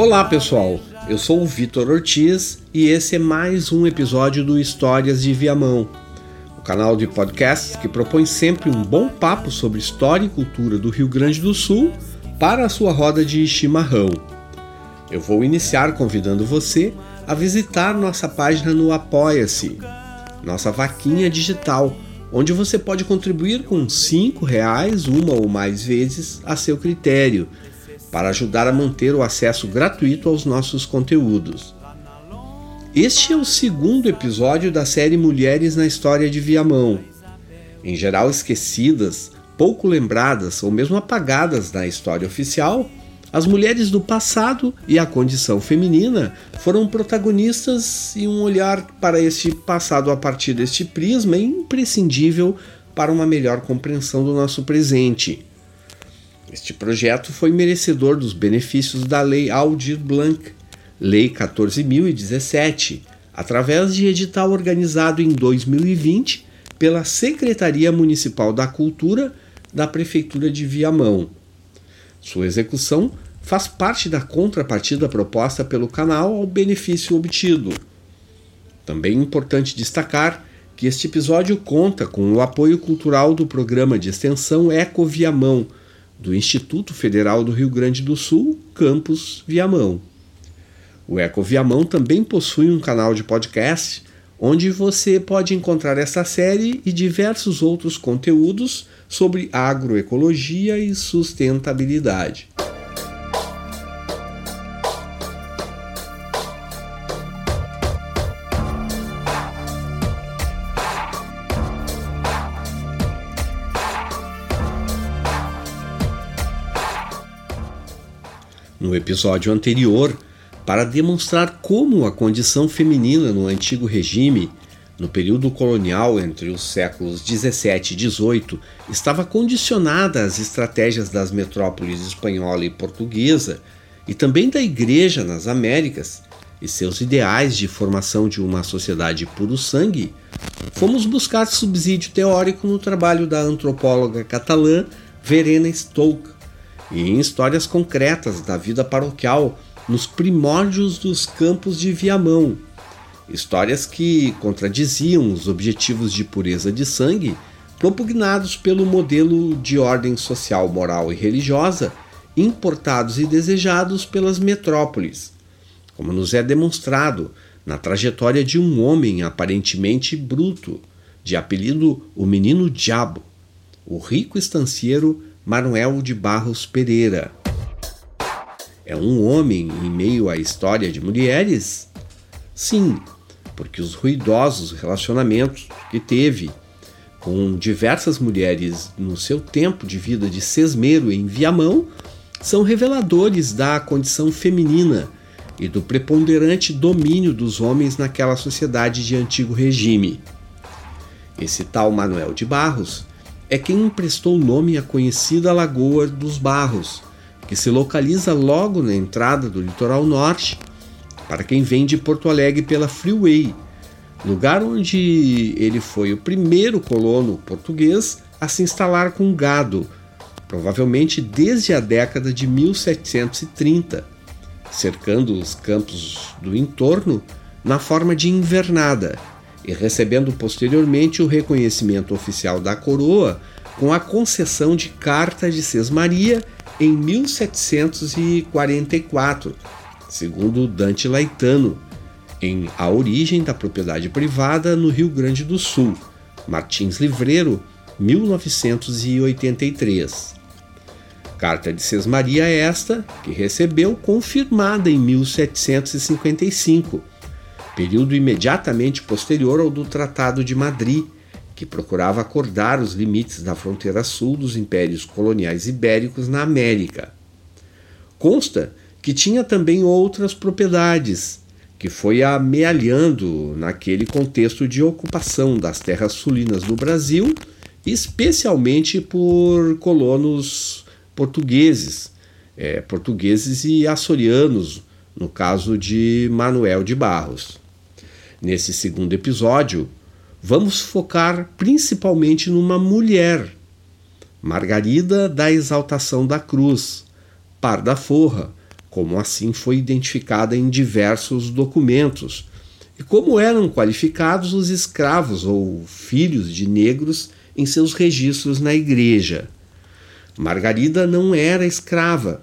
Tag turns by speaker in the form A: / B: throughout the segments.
A: Olá pessoal, eu sou o Vitor Ortiz e esse é mais um episódio do Histórias de Viamão, o canal de podcasts que propõe sempre um bom papo sobre história e cultura do Rio Grande do Sul para a sua roda de chimarrão. Eu vou iniciar convidando você a visitar nossa página no Apoia-se, nossa vaquinha digital, onde você pode contribuir com R$ reais uma ou mais vezes a seu critério para ajudar a manter o acesso gratuito aos nossos conteúdos. Este é o segundo episódio da série Mulheres na História de Viamão. Em geral esquecidas, pouco lembradas ou mesmo apagadas na história oficial, as mulheres do passado e a condição feminina foram protagonistas e um olhar para este passado a partir deste prisma é imprescindível para uma melhor compreensão do nosso presente. Este projeto foi merecedor dos benefícios da Lei Aldir Blanc, Lei 14.017, através de edital organizado em 2020 pela Secretaria Municipal da Cultura da Prefeitura de Viamão. Sua execução faz parte da contrapartida proposta pelo canal ao benefício obtido. Também é importante destacar que este episódio conta com o apoio cultural do programa de extensão Eco Viamão do Instituto Federal do Rio Grande do Sul, campus Viamão. O Eco Viamão também possui um canal de podcast onde você pode encontrar essa série e diversos outros conteúdos sobre agroecologia e sustentabilidade. No episódio anterior para demonstrar como a condição feminina no antigo regime, no período colonial entre os séculos 17 e 18, estava condicionada às estratégias das metrópoles espanhola e portuguesa e também da Igreja nas Américas e seus ideais de formação de uma sociedade puro-sangue, fomos buscar subsídio teórico no trabalho da antropóloga catalã Verena Stolk, e em histórias concretas da vida paroquial nos primórdios dos campos de Viamão. Histórias que contradiziam os objetivos de pureza de sangue propugnados pelo modelo de ordem social, moral e religiosa importados e desejados pelas metrópoles, como nos é demonstrado na trajetória de um homem aparentemente bruto, de apelido o Menino Diabo, o rico estancieiro Manuel de Barros Pereira. É um homem em meio à história de mulheres? Sim, porque os ruidosos relacionamentos que teve com diversas mulheres no seu tempo de vida de sesmero em Viamão são reveladores da condição feminina e do preponderante domínio dos homens naquela sociedade de antigo regime. Esse tal Manuel de Barros é quem emprestou nome à conhecida Lagoa dos Barros, que se localiza logo na entrada do litoral norte, para quem vem de Porto Alegre pela Freeway, lugar onde ele foi o primeiro colono português a se instalar com gado, provavelmente desde a década de 1730, cercando os campos do entorno na forma de invernada e recebendo posteriormente o reconhecimento oficial da coroa com a concessão de Carta de Sesmaria em 1744, segundo Dante Laetano, em A Origem da Propriedade Privada no Rio Grande do Sul, Martins Livreiro, 1983. Carta de Sesmaria esta que recebeu confirmada em 1755 período imediatamente posterior ao do Tratado de Madrid, que procurava acordar os limites da fronteira sul dos impérios coloniais ibéricos na América. Consta que tinha também outras propriedades, que foi amealhando naquele contexto de ocupação das terras sulinas do Brasil, especialmente por colonos portugueses, é, portugueses e açorianos, no caso de Manuel de Barros. Nesse segundo episódio, vamos focar principalmente numa mulher, Margarida da Exaltação da Cruz, par da Forra, como assim foi identificada em diversos documentos, e como eram qualificados os escravos ou filhos de negros em seus registros na igreja. Margarida não era escrava,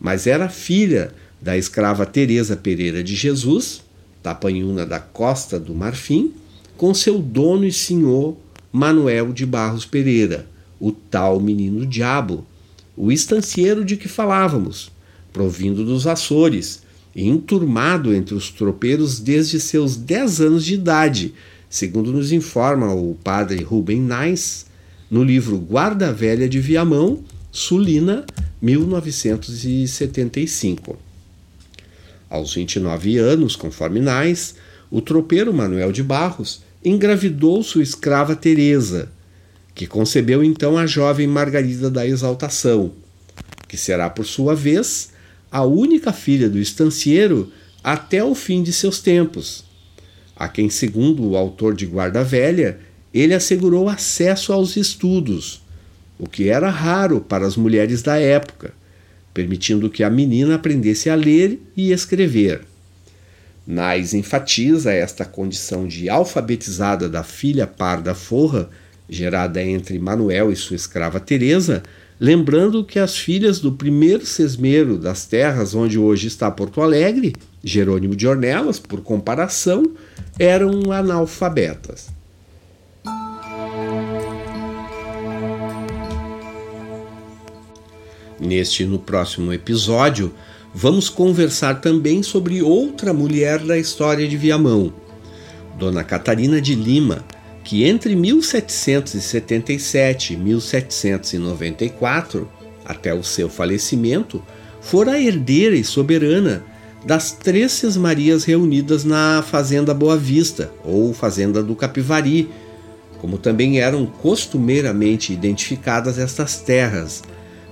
A: mas era filha da escrava Teresa Pereira de Jesus, tapanhuna da Costa do Marfim, com seu dono e senhor Manuel de Barros Pereira, o tal menino diabo, o estancieiro de que falávamos, provindo dos Açores e enturmado entre os tropeiros desde seus 10 anos de idade, segundo nos informa o padre Rubem Nais no livro Guarda Velha de Viamão, Sulina, 1975. Aos 29 anos, conforme Nais, o tropeiro Manuel de Barros engravidou sua escrava Teresa, que concebeu então a jovem Margarida da Exaltação, que será por sua vez a única filha do estancieiro até o fim de seus tempos, a quem, segundo o autor de Guarda Velha, ele assegurou acesso aos estudos, o que era raro para as mulheres da época, permitindo que a menina aprendesse a ler e escrever. Nais enfatiza esta condição de alfabetizada da filha parda forra, gerada entre Manuel e sua escrava Teresa, lembrando que as filhas do primeiro sesmero das terras onde hoje está Porto Alegre, Jerônimo de Ornelas, por comparação, eram analfabetas. Neste e no próximo episódio, vamos conversar também sobre outra mulher da história de Viamão, Dona Catarina de Lima, que entre 1777 e 1794, até o seu falecimento, fora herdeira e soberana das três Marias reunidas na Fazenda Boa Vista, ou Fazenda do Capivari, como também eram costumeiramente identificadas estas terras,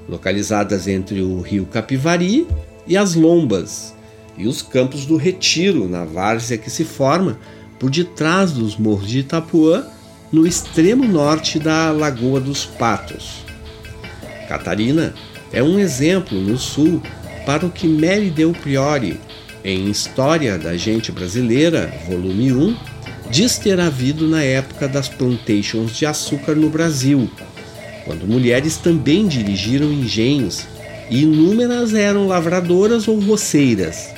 A: localizadas entre o rio Capivari e as Lombas, e os campos do Retiro, na várzea que se forma por detrás dos morros de Itapuã, no extremo norte da Lagoa dos Patos. Catarina é um exemplo no sul para o que Mary Del Priori, em História da Gente Brasileira, volume 1, diz ter havido na época das plantations de açúcar no Brasil, quando mulheres também dirigiram engenhos e inúmeras eram lavradoras ou roceiras.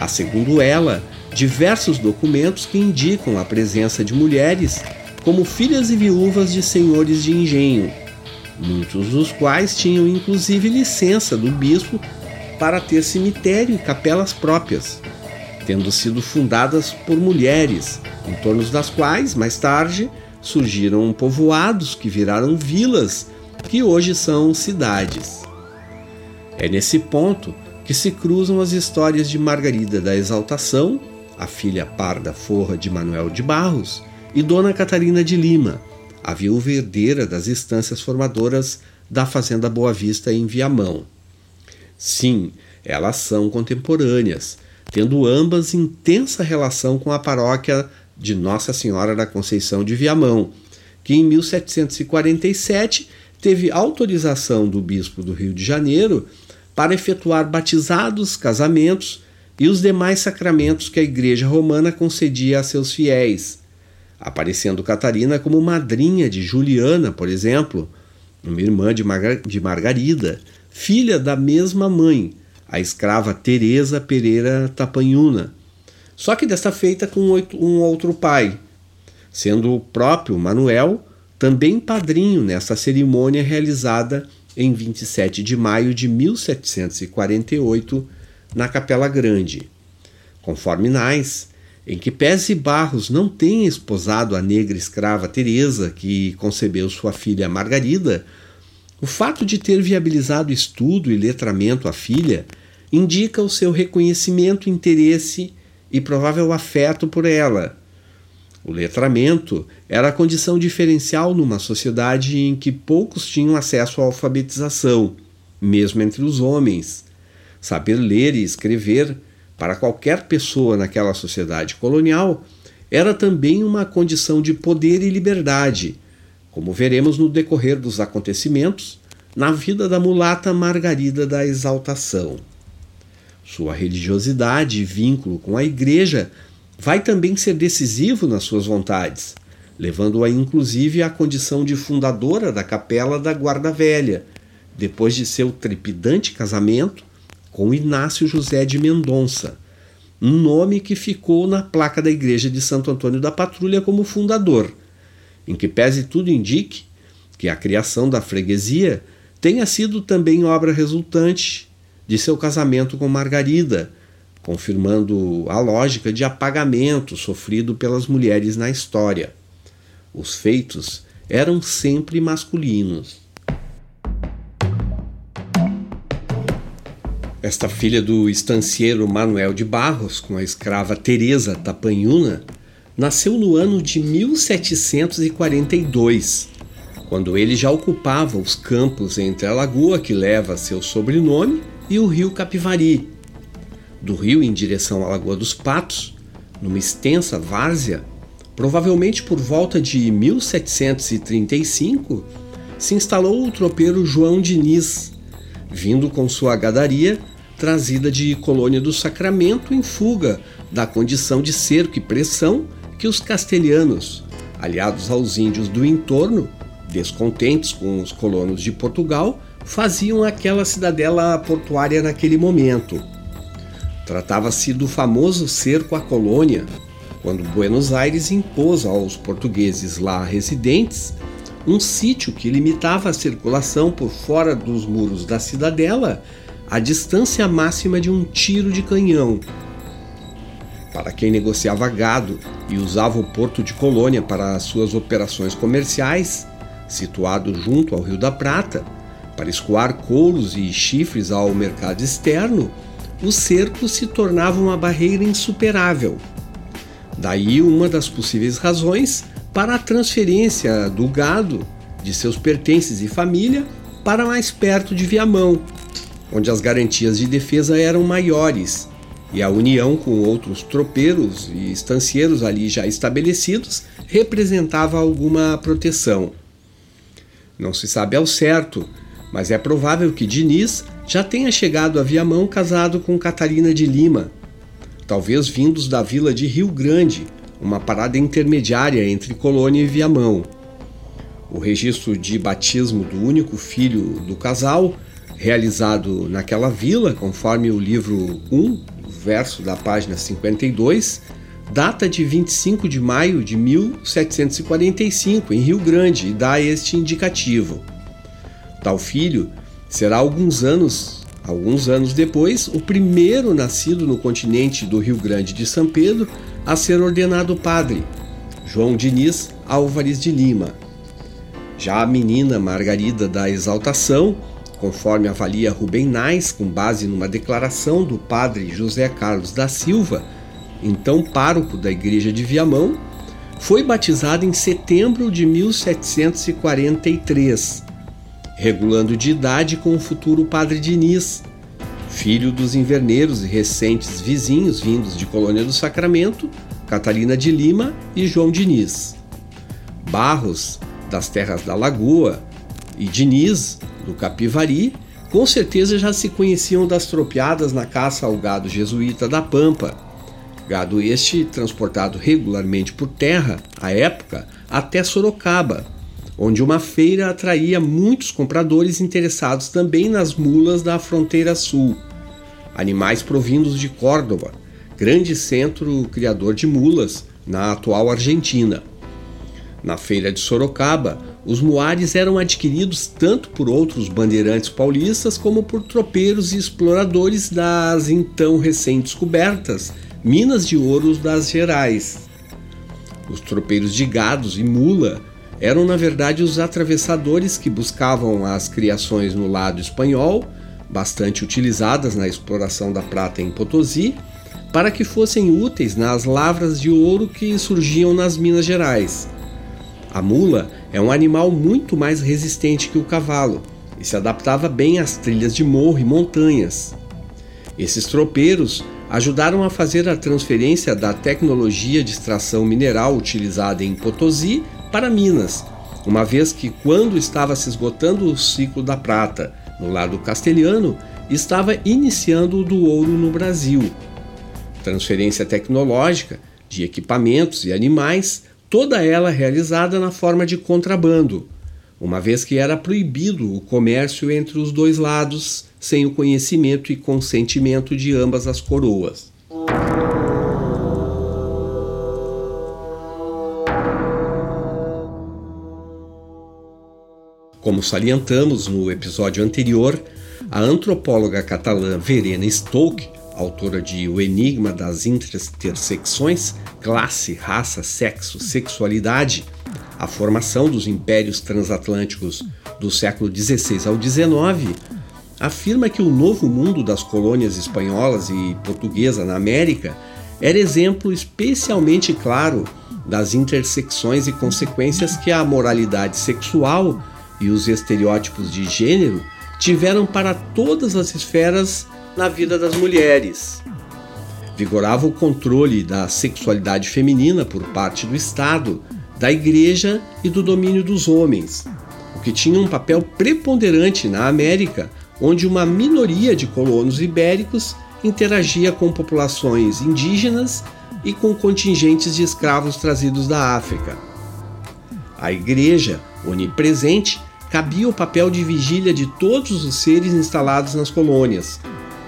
A: Há, segundo ela, diversos documentos que indicam a presença de mulheres como filhas e viúvas de senhores de engenho, muitos dos quais tinham inclusive licença do bispo para ter cemitério e capelas próprias, tendo sido fundadas por mulheres, em torno das quais, mais tarde, surgiram povoados que viraram vilas, que hoje são cidades. É nesse ponto que se cruzam as histórias de Margarida da Exaltação, a filha parda forra de Manuel de Barros, e Dona Catarina de Lima, a viúva herdeira das instâncias formadoras da Fazenda Boa Vista em Viamão. Sim, elas são contemporâneas, tendo ambas intensa relação com a paróquia de Nossa Senhora da Conceição de Viamão, que em 1747 teve autorização do bispo do Rio de Janeiro para efetuar batizados, casamentos e os demais sacramentos que a Igreja Romana concedia a seus fiéis, aparecendo Catarina como madrinha de Juliana, por exemplo, uma irmã de, Marga de Margarida, filha da mesma mãe, a escrava Teresa Pereira Tapanhuna, só que desta feita com um outro pai, sendo o próprio Manuel também padrinho nesta cerimônia realizada em 27 de maio de 1748 na Capela Grande. Conforme Nais, em que Pés e Barros não tem esposado a negra escrava Teresa, que concebeu sua filha Margarida, o fato de ter viabilizado estudo e letramento à filha indica o seu reconhecimento, interesse e provável afeto por ela. O letramento era a condição diferencial numa sociedade em que poucos tinham acesso à alfabetização, mesmo entre os homens. Saber ler e escrever, para qualquer pessoa naquela sociedade colonial, era também uma condição de poder e liberdade, como veremos no decorrer dos acontecimentos na vida da mulata Margarida da Exaltação. Sua religiosidade e vínculo com a igreja vai também ser decisivo nas suas vontades, levando-a inclusive à condição de fundadora da Capela da Guarda Velha, depois de seu trepidante casamento com Inácio José de Mendonça, um nome que ficou na placa da igreja de Santo Antônio da Patrulha como fundador, em que pese tudo indique que a criação da freguesia tenha sido também obra resultante de seu casamento com Margarida, confirmando a lógica de apagamento sofrido pelas mulheres na história. Os feitos eram sempre masculinos. Esta filha do estancieiro Manuel de Barros, com a escrava Teresa Tapanhuna, nasceu no ano de 1742, quando ele já ocupava os campos entre a lagoa que leva seu sobrenome e o rio Capivari. Do rio em direção à Lagoa dos Patos, numa extensa várzea, provavelmente por volta de 1735, se instalou o tropeiro João Diniz, vindo com sua gadaria trazida de Colônia do Sacramento em fuga da condição de cerco e pressão que os castelhanos, aliados aos índios do entorno, descontentes com os colonos de Portugal, faziam aquela cidadela portuária naquele momento. Tratava-se do famoso cerco à colônia, quando Buenos Aires impôs aos portugueses lá residentes um sítio que limitava a circulação por fora dos muros da cidadela a distância máxima de um tiro de canhão. Para quem negociava gado e usava o porto de Colônia para suas operações comerciais, situado junto ao Rio da Prata, para escoar couros e chifres ao mercado externo, o cerco se tornava uma barreira insuperável. Daí uma das possíveis razões para a transferência do gado, de seus pertences e família, para mais perto de Viamão, onde as garantias de defesa eram maiores e a união com outros tropeiros e estancieiros ali já estabelecidos representava alguma proteção. Não se sabe ao certo, mas é provável que Diniz já tenha chegado a Viamão casado com Catarina de Lima, talvez vindos da vila de Rio Grande, uma parada intermediária entre Colônia e Viamão. O registro de batismo do único filho do casal realizado naquela vila, conforme o livro 1, verso da página 52, data de 25 de maio de 1745, em Rio Grande, e dá este indicativo. Tal filho será alguns anos, alguns anos depois, o primeiro nascido no continente do Rio Grande de São Pedro a ser ordenado padre, João Diniz Álvares de Lima. Já a menina Margarida da Exaltação conforme avalia Rubem Nais, com base numa declaração do padre José Carlos da Silva, então pároco da igreja de Viamão, foi batizado em setembro de 1743, regulando de idade com o futuro padre Diniz, filho dos inverneiros e recentes vizinhos vindos de Colônia do Sacramento, Catarina de Lima e João Diniz. Barros, das terras da Lagoa, e Diniz, do Capivari, com certeza já se conheciam das tropeadas na caça ao gado jesuíta da Pampa. Gado este transportado regularmente por terra, à época, até Sorocaba, onde uma feira atraía muitos compradores interessados também nas mulas da fronteira sul. Animais provindos de Córdoba, grande centro criador de mulas na atual Argentina. Na feira de Sorocaba, os muares eram adquiridos tanto por outros bandeirantes paulistas como por tropeiros e exploradores das então recém-descobertas minas de ouro das Gerais. Os tropeiros de gados e mula eram na verdade os atravessadores que buscavam as criações no lado espanhol, bastante utilizadas na exploração da prata em Potosí, para que fossem úteis nas lavras de ouro que surgiam nas Minas Gerais. A mula é um animal muito mais resistente que o cavalo e se adaptava bem às trilhas de morro e montanhas. Esses tropeiros ajudaram a fazer a transferência da tecnologia de extração mineral utilizada em Potosí para Minas, uma vez que, quando estava se esgotando o ciclo da prata no lado castelhano, estava iniciando o do ouro no Brasil. Transferência tecnológica de equipamentos e animais, toda ela realizada na forma de contrabando, uma vez que era proibido o comércio entre os dois lados sem o conhecimento e consentimento de ambas as coroas. Como salientamos no episódio anterior, a antropóloga catalã Verena Stoke, autora de O Enigma das Intersecções, Classe, Raça, Sexo, Sexualidade, a formação dos impérios transatlânticos do século XVI ao XIX, afirma que o novo mundo das colônias espanholas e portuguesa na América era exemplo especialmente claro das intersecções e consequências que a moralidade sexual e os estereótipos de gênero tiveram para todas as esferas na vida das mulheres. Vigorava o controle da sexualidade feminina por parte do Estado, da Igreja e do domínio dos homens, o que tinha um papel preponderante na América, onde uma minoria de colonos ibéricos interagia com populações indígenas e com contingentes de escravos trazidos da África. A Igreja, onipresente, cabia o papel de vigília de todos os seres instalados nas colônias,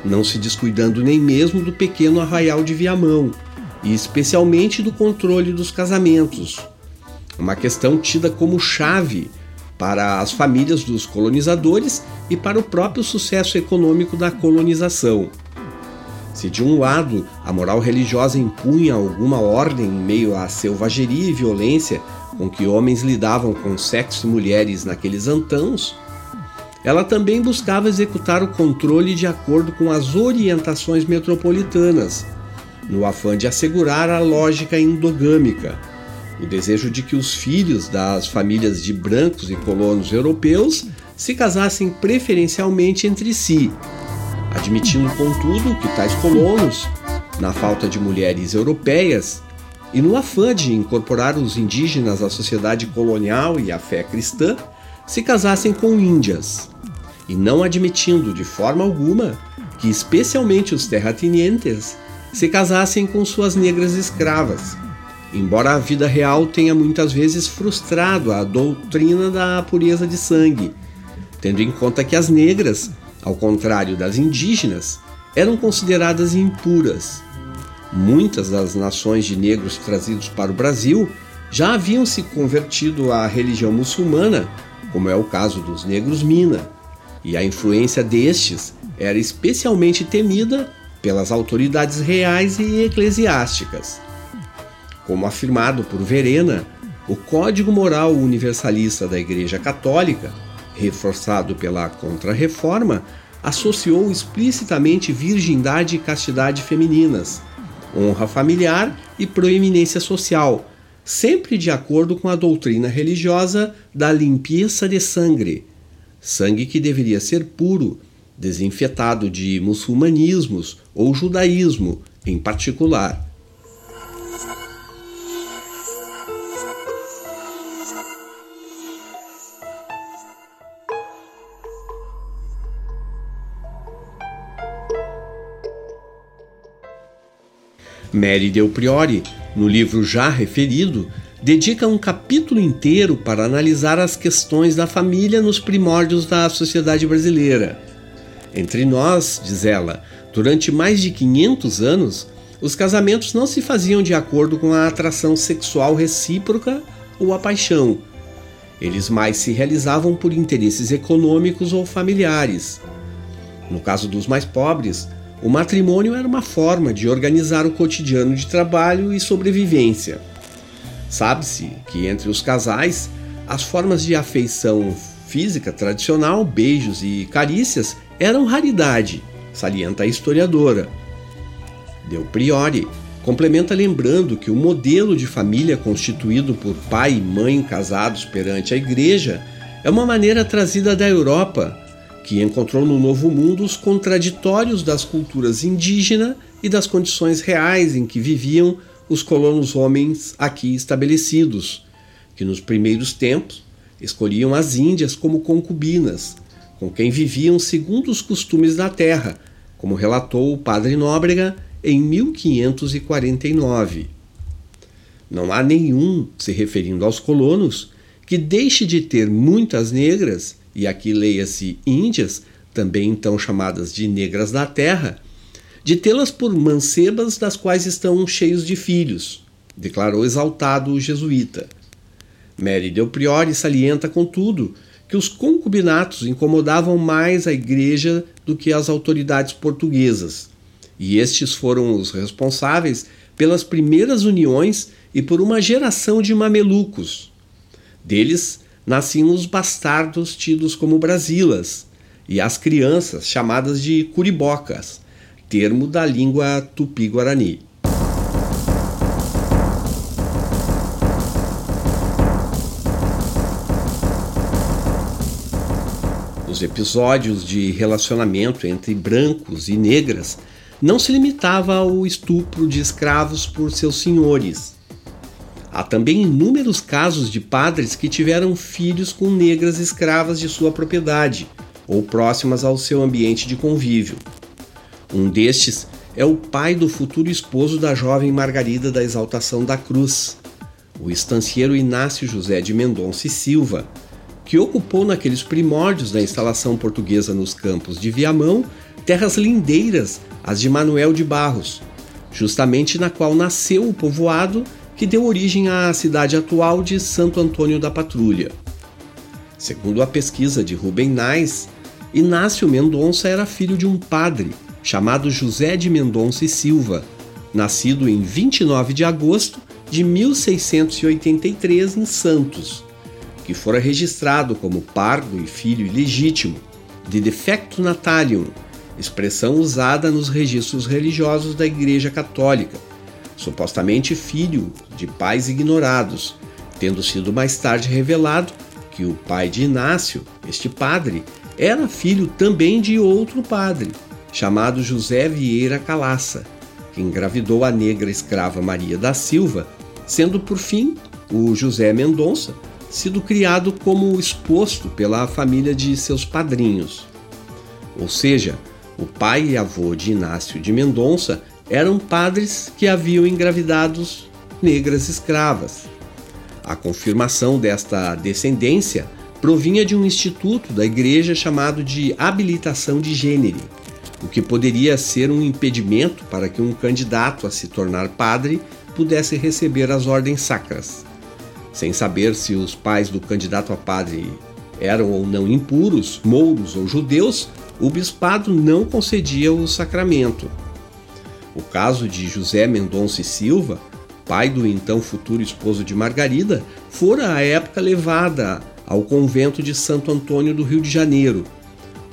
A: não se descuidando nem mesmo do pequeno arraial de Viamão, e especialmente do controle dos casamentos, uma questão tida como chave para as famílias dos colonizadores e para o próprio sucesso econômico da colonização. Se de um lado a moral religiosa impunha alguma ordem em meio à selvageria e violência com que homens lidavam com sexo e mulheres naqueles antãos, ela também buscava executar o controle de acordo com as orientações metropolitanas, no afã de assegurar a lógica endogâmica, o desejo de que os filhos das famílias de brancos e colonos europeus se casassem preferencialmente entre si, admitindo, contudo, que tais colonos, na falta de mulheres europeias, e no afã de incorporar os indígenas à sociedade colonial e à fé cristã, se casassem com índias, e não admitindo de forma alguma que, especialmente os terratenientes, se casassem com suas negras escravas, embora a vida real tenha muitas vezes frustrado a doutrina da pureza de sangue, tendo em conta que as negras, ao contrário das indígenas, eram consideradas impuras Muitas das nações de negros trazidos para o Brasil já haviam se convertido à religião muçulmana, como é o caso dos negros Mina, e a influência destes era especialmente temida pelas autoridades reais e eclesiásticas. Como afirmado por Verena, o Código Moral Universalista da Igreja Católica, reforçado pela Contra-Reforma, associou explicitamente virgindade e castidade femininas, honra familiar e proeminência social, sempre de acordo com a doutrina religiosa da limpeza de sangue, sangue que deveria ser puro, desinfetado de muçulmanismos ou judaísmo em particular. Mary Del Priori, no livro já referido, dedica um capítulo inteiro para analisar as questões da família nos primórdios da sociedade brasileira. Entre nós, diz ela, durante mais de 500 anos, os casamentos não se faziam de acordo com a atração sexual recíproca ou a paixão. Eles mais se realizavam por interesses econômicos ou familiares. No caso dos mais pobres, o matrimônio era uma forma de organizar o cotidiano de trabalho e sobrevivência. Sabe-se que entre os casais, as formas de afeição física tradicional, beijos e carícias, eram raridade, salienta a historiadora. Del Priori complementa lembrando que o modelo de família constituído por pai e mãe casados perante a igreja é uma maneira trazida da Europa que encontrou no Novo Mundo os contraditórios das culturas indígena e das condições reais em que viviam os colonos homens aqui estabelecidos, que nos primeiros tempos escolhiam as Índias como concubinas, com quem viviam segundo os costumes da terra, como relatou o padre Nóbrega em 1549. Não há nenhum, se referindo aos colonos, que deixe de ter muitas negras, e aqui leia-se índias, também então chamadas de negras da terra, de tê-las por mancebas das quais estão cheios de filhos, declarou exaltado o jesuíta. Mary Del Priori salienta, contudo, que os concubinatos incomodavam mais a igreja do que as autoridades portuguesas, e estes foram os responsáveis pelas primeiras uniões e por uma geração de mamelucos. Deles nasciam os bastardos tidos como brasilas e as crianças chamadas de curibocas, termo da língua tupi-guarani. Os episódios de relacionamento entre brancos e negras não se limitava ao estupro de escravos por seus senhores. Há também inúmeros casos de padres que tiveram filhos com negras escravas de sua propriedade ou próximas ao seu ambiente de convívio. Um destes é o pai do futuro esposo da jovem Margarida da Exaltação da Cruz, o estancieiro Inácio José de Mendonça e Silva, que ocupou naqueles primórdios da instalação portuguesa nos campos de Viamão terras lindeiras, as de Manuel de Barros, justamente na qual nasceu o povoado que deu origem à cidade atual de Santo Antônio da Patrulha. Segundo a pesquisa de Rubem Nais, Inácio Mendonça era filho de um padre chamado José de Mendonça e Silva, nascido em 29 de agosto de 1683 em Santos que fora registrado como pardo e filho ilegítimo, de defecto natalium, expressão usada nos registros religiosos da Igreja Católica, supostamente filho de pais ignorados, tendo sido mais tarde revelado que o pai de Inácio, este padre, era filho também de outro padre, chamado José Vieira Calaça, que engravidou a negra escrava Maria da Silva, sendo por fim o José Mendonça sido criado como exposto pela família de seus padrinhos. Ou seja, o pai e avô de Inácio de Mendonça eram padres que haviam engravidados negras escravas. A confirmação desta descendência provinha de um instituto da igreja chamado de habilitação de gênero, o que poderia ser um impedimento para que um candidato a se tornar padre pudesse receber as ordens sacras sem saber se os pais do candidato a padre eram ou não impuros, mouros ou judeus, o bispado não concedia o sacramento. O caso de José Mendonça e Silva, pai do então futuro esposo de Margarida, fora à época levada ao convento de Santo Antônio do Rio de Janeiro,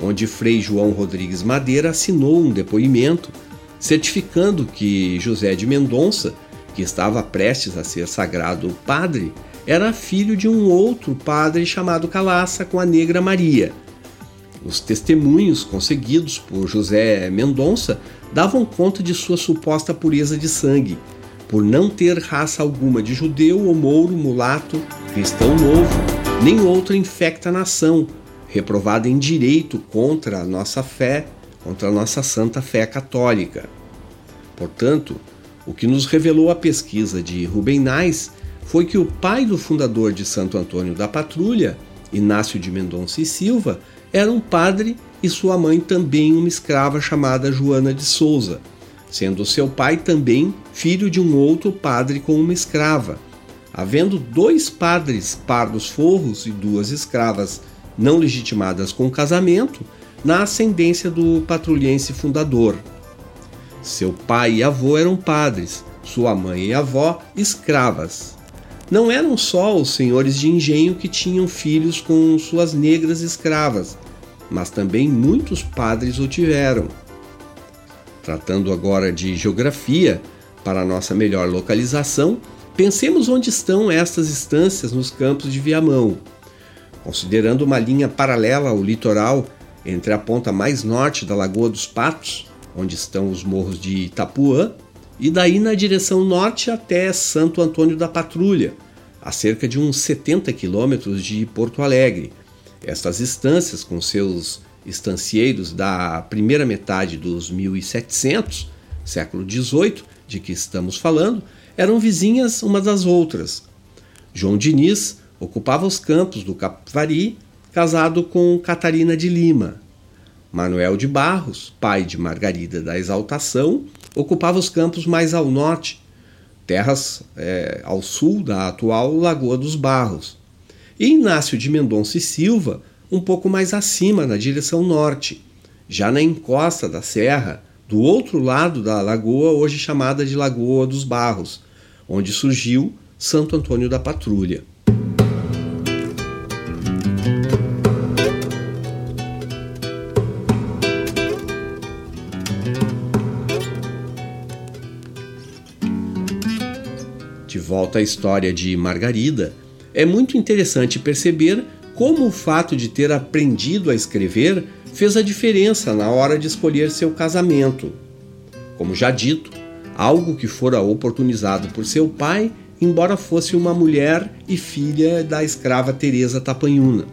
A: onde Frei João Rodrigues Madeira assinou um depoimento certificando que José de Mendonça, que estava prestes a ser sagrado padre, era filho de um outro padre chamado Calaça com a negra Maria. Os testemunhos conseguidos por José Mendonça davam conta de sua suposta pureza de sangue, por não ter raça alguma de judeu ou mouro, mulato, cristão novo, nem outra infecta nação, reprovada em direito contra a nossa fé, contra a nossa santa fé católica. Portanto, o que nos revelou a pesquisa de Rubem Nais foi que o pai do fundador de Santo Antônio da Patrulha, Inácio de Mendonça e Silva, era um padre e sua mãe também uma escrava chamada Joana de Souza, sendo seu pai também filho de um outro padre com uma escrava. Havendo dois padres pardos forros e duas escravas não legitimadas com casamento, na ascendência do patrulhense fundador. Seu pai e avô eram padres, sua mãe e avó escravas. Não eram só os senhores de engenho que tinham filhos com suas negras escravas, mas também muitos padres o tiveram. Tratando agora de geografia, para nossa melhor localização, pensemos onde estão estas estâncias nos campos de Viamão. Considerando uma linha paralela ao litoral entre a ponta mais norte da Lagoa dos Patos, onde estão os morros de Itapuã, e daí na direção norte até Santo Antônio da Patrulha, a cerca de uns 70 quilômetros de Porto Alegre. Estas estâncias, com seus estancieiros da primeira metade dos 1700, século XVIII, de que estamos falando, eram vizinhas umas das outras. João Diniz ocupava os campos do Capivari, casado com Catarina de Lima. Manuel de Barros, pai de Margarida da Exaltação, ocupava os campos mais ao norte, terras é, ao sul da atual Lagoa dos Barros. E Inácio de Mendonça e Silva, um pouco mais acima, na direção norte, já na encosta da serra, do outro lado da lagoa, hoje chamada de Lagoa dos Barros, onde surgiu Santo Antônio da Patrulha. Volta à história de Margarida, é muito interessante perceber como o fato de ter aprendido a escrever fez a diferença na hora de escolher seu casamento. Como já dito, algo que fora oportunizado por seu pai, embora fosse uma mulher e filha da escrava Teresa Tapanhuna.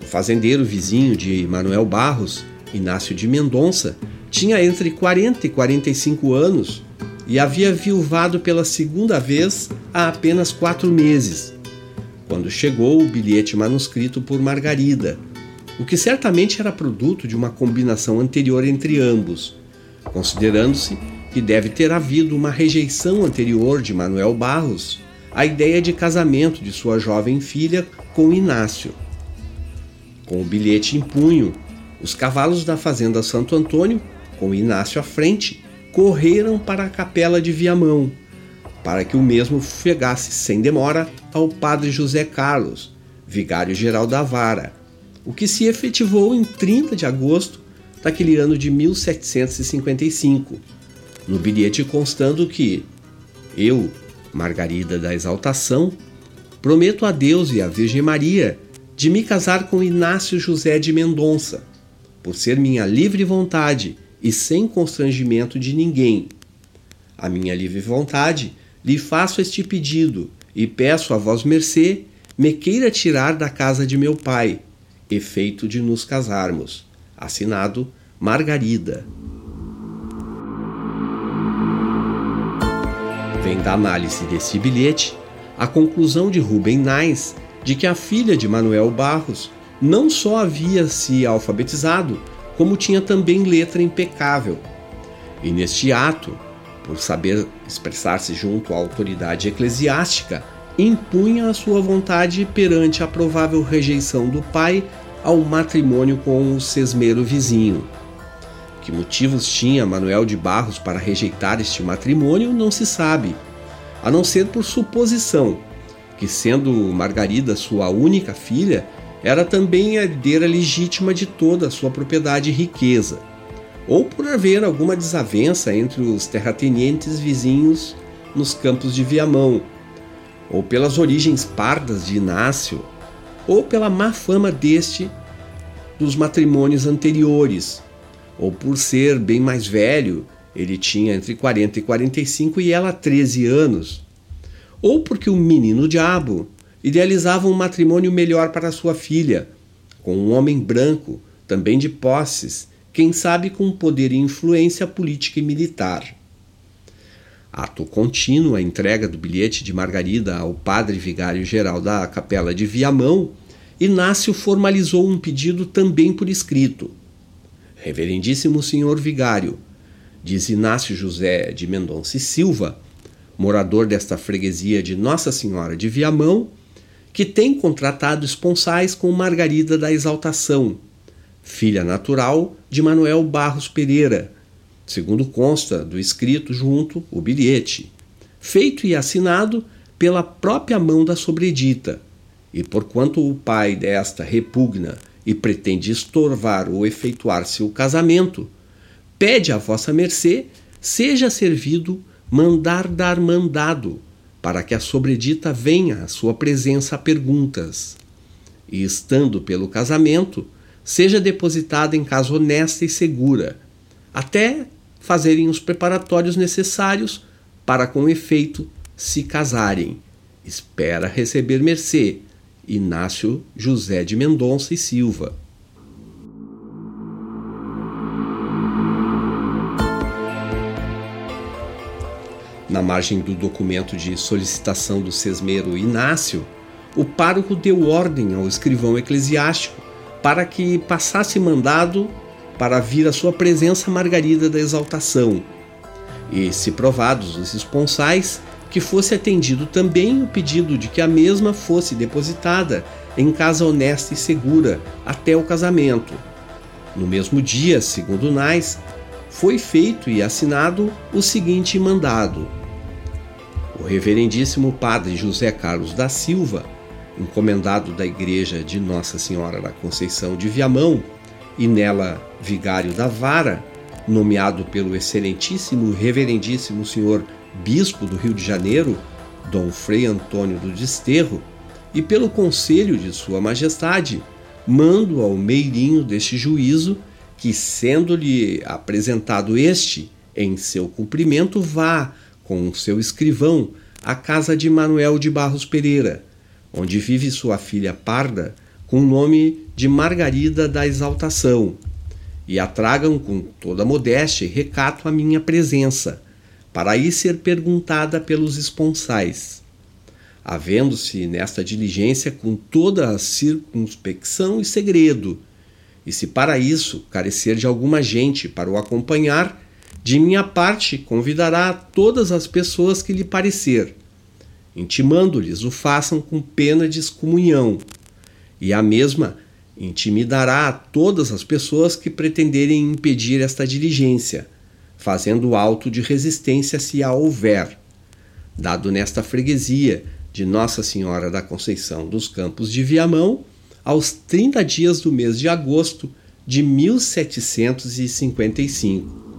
A: O fazendeiro vizinho de Manuel Barros, Inácio de Mendonça, tinha entre 40 e 45 anos e havia viuvado pela segunda vez há apenas quatro meses quando chegou o bilhete manuscrito por Margarida, o que certamente era produto de uma combinação anterior entre ambos, considerando-se que deve ter havido uma rejeição anterior de Manuel Barros à ideia de casamento de sua jovem filha com Inácio. Com o bilhete em punho, os cavalos da fazenda Santo Antônio, com Inácio à frente, correram para a capela de Viamão, para que o mesmo chegasse sem demora ao padre José Carlos, vigário-geral da Vara, o que se efetivou em 30 de agosto daquele ano de 1755, no bilhete constando que eu, Margarida da Exaltação, prometo a Deus e à Virgem Maria de me casar com Inácio José de Mendonça, por ser minha livre vontade e sem constrangimento de ninguém. A minha livre vontade lhe faço este pedido e peço a vós mercê me queira tirar da casa de meu pai, efeito de nos casarmos. Assinado Margarida. Vem da análise desse bilhete a conclusão de Rubem Nais de que a filha de Manuel Barros não só havia se alfabetizado, como tinha também letra impecável. E neste ato, por saber expressar-se junto à autoridade eclesiástica, impunha a sua vontade perante a provável rejeição do pai ao matrimônio com o sesmero vizinho. Que motivos tinha Manuel de Barros para rejeitar este matrimônio não se sabe, a não ser por suposição que, sendo Margarida sua única filha, era também a herdeira legítima de toda a sua propriedade e riqueza. Ou por haver alguma desavença entre os terratenientes vizinhos nos campos de Viamão, ou pelas origens pardas de Inácio, ou pela má fama deste dos matrimônios anteriores, ou por ser bem mais velho, ele tinha entre 40 e 45 e ela 13 anos, ou porque o menino diabo idealizava um matrimônio melhor para sua filha, com um homem branco, também de posses, quem sabe com poder e influência política e militar. Ato contínuo a entrega do bilhete de Margarida ao padre vigário-geral da capela de Viamão, Inácio formalizou um pedido também por escrito. Reverendíssimo senhor vigário, diz Inácio José de Mendonça e Silva, morador desta freguesia de Nossa Senhora de Viamão, que tem contratado esponsais com Margarida da Exaltação, filha natural de Manuel Barros Pereira, segundo consta do escrito junto o bilhete, feito e assinado pela própria mão da sobredita, e porquanto o pai desta repugna e pretende estorvar ou efeituar-se o casamento, pede a vossa mercê seja servido mandar dar mandado, para que a sobredita venha à sua presença a perguntas. E estando pelo casamento, seja depositada em casa honesta e segura, até fazerem os preparatórios necessários para com efeito se casarem. Espera receber mercê Inácio José de Mendonça e Silva. Na margem do documento de solicitação do sesmeiro Inácio, o pároco deu ordem ao escrivão eclesiástico para que passasse mandado para vir à sua presença Margarida da Exaltação, e, se provados os esponsais, que fosse atendido também o pedido de que a mesma fosse depositada em casa honesta e segura até o casamento. No mesmo dia, segundo Nais, foi feito e assinado o seguinte mandado: o reverendíssimo padre José Carlos da Silva, encomendado da Igreja de Nossa Senhora da Conceição de Viamão e nela vigário da Vara, nomeado pelo excelentíssimo reverendíssimo senhor bispo do Rio de Janeiro, Dom Frei Antônio do Desterro, e pelo conselho de Sua Majestade, mando ao meirinho deste juízo que, sendo-lhe apresentado este, em seu cumprimento, vá com seu escrivão à casa de Manuel de Barros Pereira, onde vive sua filha Parda, com o nome de Margarida da Exaltação, e a tragam com toda modéstia e recato à minha presença, para aí ser perguntada pelos esponsais. Havendo-se nesta diligência com toda a circunspecção e segredo, e se para isso carecer de alguma gente para o acompanhar, de minha parte, convidará todas as pessoas que lhe parecer, intimando-lhes o façam com pena de excomunhão, e a mesma intimidará a todas as pessoas que pretenderem impedir esta diligência, fazendo auto de resistência se a houver. Dado nesta freguesia de Nossa Senhora da Conceição dos Campos de Viamão, aos 30 dias do mês de agosto de 1755.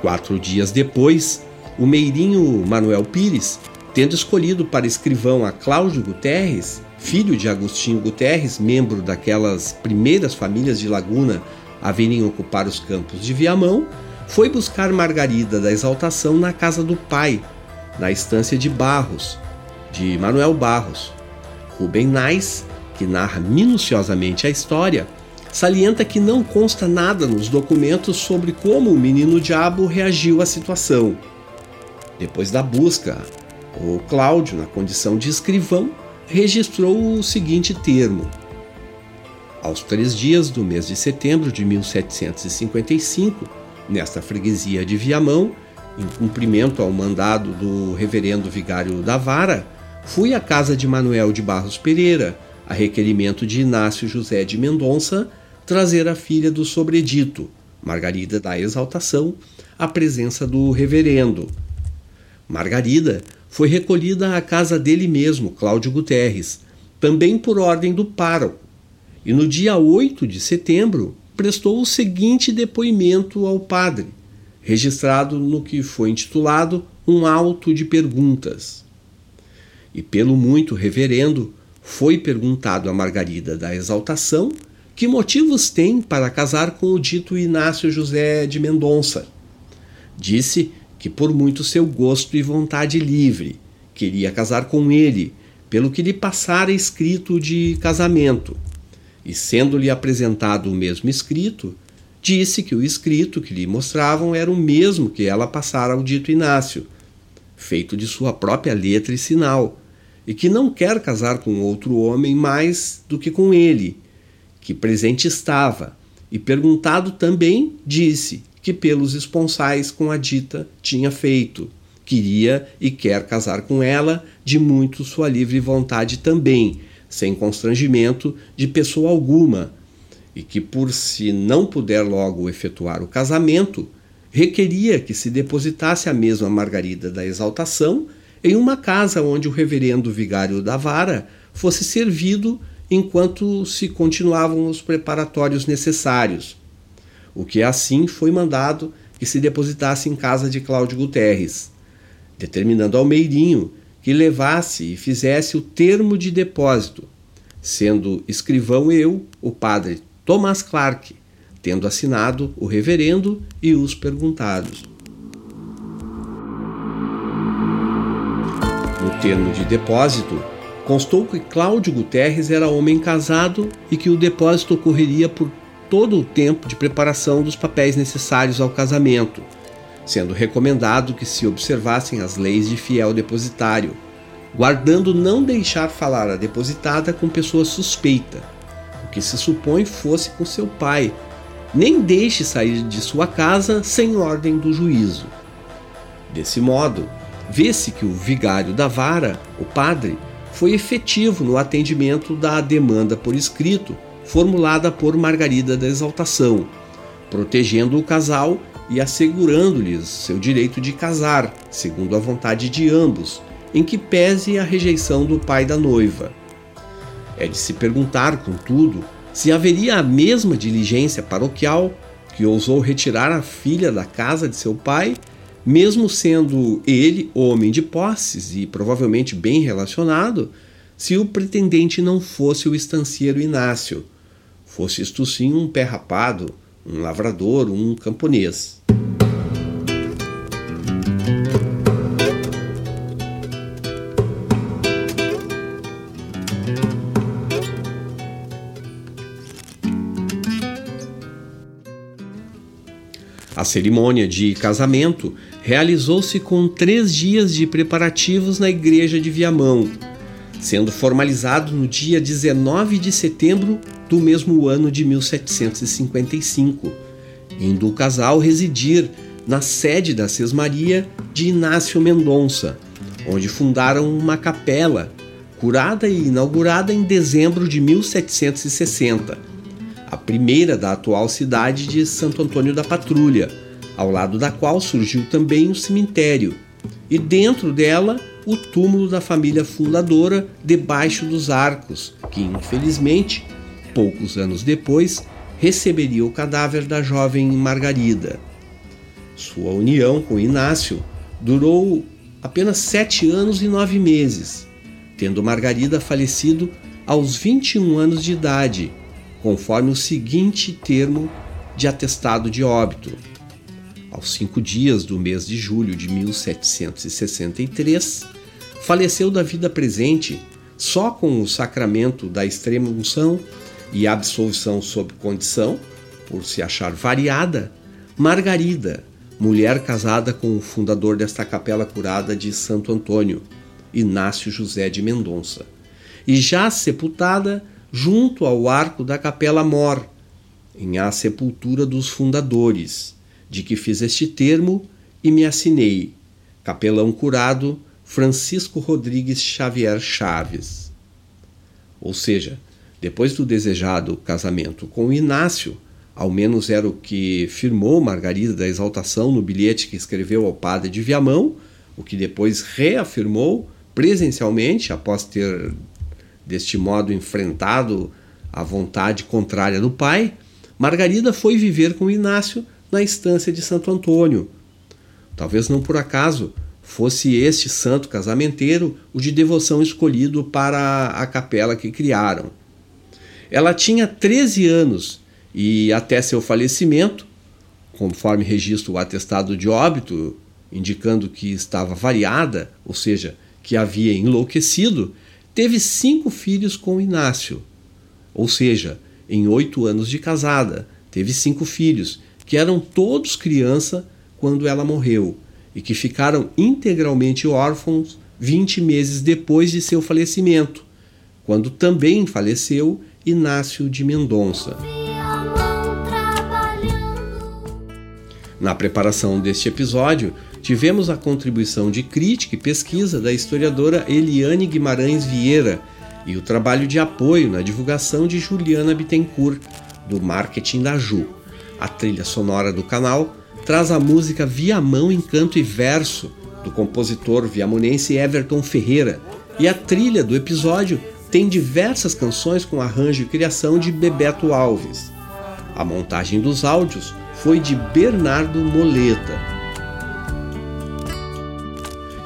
A: Quatro dias depois, o meirinho Manuel Pires, tendo escolhido para escrivão a Cláudio Guterres, filho de Agostinho Guterres, membro daquelas primeiras famílias de Laguna a virem ocupar os campos de Viamão, foi buscar Margarida da Exaltação na casa do pai, na estância de Barros, de Manuel Barros. Rubem Nais, que narra minuciosamente a história, salienta que não consta nada nos documentos sobre como o menino diabo reagiu à situação. Depois da busca, o Cláudio, na condição de escrivão, registrou o seguinte termo: Aos três dias do mês de setembro de 1755, nesta freguesia de Viamão, em cumprimento ao mandado do reverendo vigário da Vara, fui à casa de Manuel de Barros Pereira, a requerimento de Inácio José de Mendonça, trazer a filha do sobredito, Margarida da Exaltação, à presença do reverendo. Margarida foi recolhida à casa dele mesmo, Cláudio Guterres, também por ordem do pároco, e no dia 8 de setembro prestou o seguinte depoimento ao padre, registrado no que foi intitulado Um Auto de Perguntas. E pelo muito reverendo foi perguntado a Margarida da Exaltação que motivos tem para casar com o dito Inácio José de Mendonça? Disse que, por muito seu gosto e vontade livre, queria casar com ele, pelo que lhe passara escrito de casamento. E, sendo-lhe apresentado o mesmo escrito, disse que o escrito que lhe mostravam era o mesmo que ela passara ao dito Inácio, feito de sua própria letra e sinal, e que não quer casar com outro homem mais do que com ele que presente estava, e perguntado também, disse que pelos esponsais com a dita tinha feito. Queria e quer casar com ela, de muito sua livre vontade também, sem constrangimento de pessoa alguma, e que por se não puder logo efetuar o casamento, requeria que se depositasse a mesma Margarida da Exaltação em uma casa onde o reverendo vigário da vara fosse servido enquanto se continuavam os preparatórios necessários, o que assim foi mandado que se depositasse em casa de Cláudio Guterres, determinando ao Meirinho que levasse e fizesse o termo de depósito, sendo escrivão eu, o padre Thomas Clark, tendo assinado o reverendo e os perguntados. No termo de depósito, constou que Cláudio Guterres era homem casado e que o depósito ocorreria por todo o tempo de preparação dos papéis necessários ao casamento, sendo recomendado que se observassem as leis de fiel depositário, guardando não deixar falar a depositada com pessoa suspeita, o que se supõe fosse com seu pai, nem deixe sair de sua casa sem ordem do juízo. Desse modo, vê-se que o vigário da vara, o padre, foi efetivo no atendimento da demanda por escrito formulada por Margarida da Exaltação, protegendo o casal e assegurando-lhes seu direito de casar, segundo a vontade de ambos, em que pese a rejeição do pai da noiva. É de se perguntar, contudo, se haveria a mesma diligência paroquial que ousou retirar a filha da casa de seu pai, mesmo sendo ele homem de posses e provavelmente bem relacionado, se o pretendente não fosse o estancieiro Inácio, fosse isto sim um pé rapado, um lavrador, um camponês. A cerimônia de casamento realizou-se com três dias de preparativos na igreja de Viamão, sendo formalizado no dia 19 de setembro do mesmo ano de 1755, indo o casal residir na sede da Sesmaria de Inácio Mendonça, onde fundaram uma capela, curada e inaugurada em dezembro de 1760 a primeira da atual cidade de Santo Antônio da Patrulha, ao lado da qual surgiu também o cemitério, e dentro dela o túmulo da família fundadora debaixo dos arcos, que infelizmente, poucos anos depois, receberia o cadáver da jovem Margarida. Sua união com Inácio durou apenas sete anos e nove meses, tendo Margarida falecido aos 21 anos de idade conforme o seguinte termo de atestado de óbito. Aos cinco dias do mês de julho de 1763, faleceu da vida presente só com o sacramento da extrema unção e absolvição sob condição, por se achar variada, Margarida, mulher casada com o fundador desta capela curada de Santo Antônio, Inácio José de Mendonça, e já sepultada junto ao arco da Capela Mor, em a sepultura dos fundadores, de que fiz este termo e me assinei, capelão curado Francisco Rodrigues Xavier Chaves. Ou seja, depois do desejado casamento com Inácio, ao menos era o que firmou Margarida da Exaltação no bilhete que escreveu ao padre de Viamão, o que depois reafirmou presencialmente após ter deste modo enfrentado a vontade contrária do pai, Margarida foi viver com Inácio na estância de Santo Antônio. Talvez não por acaso fosse este santo casamenteiro o de devoção escolhido para a capela que criaram. Ela tinha 13 anos e, até seu falecimento, conforme registra o atestado de óbito, indicando que estava variada, ou seja, que havia enlouquecido, Teve cinco filhos com Inácio, ou seja, em oito anos de casada, teve cinco filhos, que eram todos criança quando ela morreu e que ficaram integralmente órfãos 20 meses depois de seu falecimento, quando também faleceu Inácio de Mendonça. Na preparação deste episódio, tivemos a contribuição de crítica e pesquisa da historiadora Eliane Guimarães Vieira e o trabalho de apoio na divulgação de Juliana Bittencourt, do Marketing da Ju. A trilha sonora do canal traz a música Viamão em Canto e Verso, do compositor viamonense Everton Ferreira, e a trilha do episódio tem diversas canções com arranjo e criação de Bebeto Alves. A montagem dos áudios foi de Bernardo Moleta.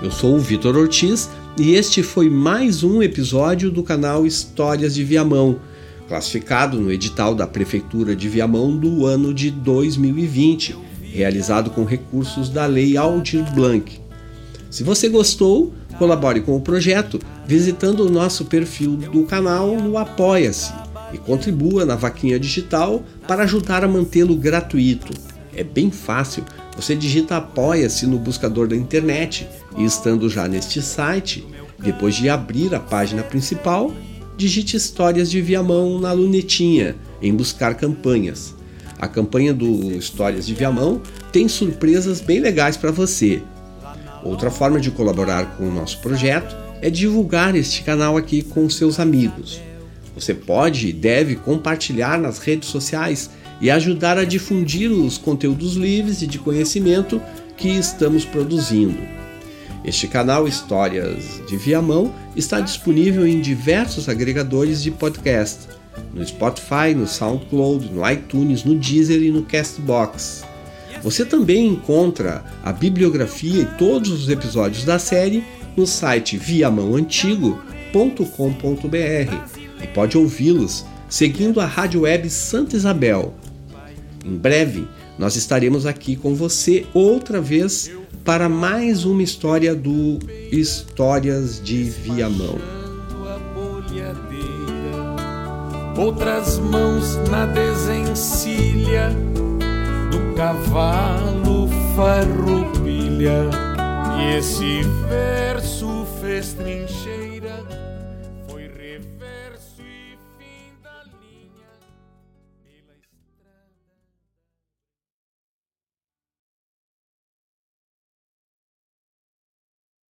A: Eu sou o Vitor Ortiz e este foi mais um episódio do canal Histórias de Viamão, classificado no edital da Prefeitura de Viamão do ano de 2020, realizado com recursos da Lei Aldir Blanc. Se você gostou, Colabore com o projeto visitando o nosso perfil do canal no Apoia-se e contribua na vaquinha digital para ajudar a mantê-lo gratuito. É bem fácil, você digita Apoia-se no buscador da internet e estando já neste site, depois de abrir a página principal, digite Histórias de Viamão na lunetinha em buscar campanhas. A campanha do Histórias de Viamão tem surpresas bem legais para você. Outra forma de colaborar com o nosso projeto é divulgar este canal aqui com seus amigos. Você pode e deve compartilhar nas redes sociais e ajudar a difundir os conteúdos livres e de conhecimento que estamos produzindo. Este canal Histórias de Viamão está disponível em diversos agregadores de podcast, no Spotify, no SoundCloud, no iTunes, no Deezer e no Castbox. Você também encontra a bibliografia e todos os episódios da série no site viamãoantigo.com.br e pode ouvi-los seguindo a rádio web Santa Isabel. Em breve, nós estaremos aqui com você outra vez para mais uma história do Histórias de Viamão.
B: Outras mãos na desencilha do cavalo farroupilha e esse verso fez rever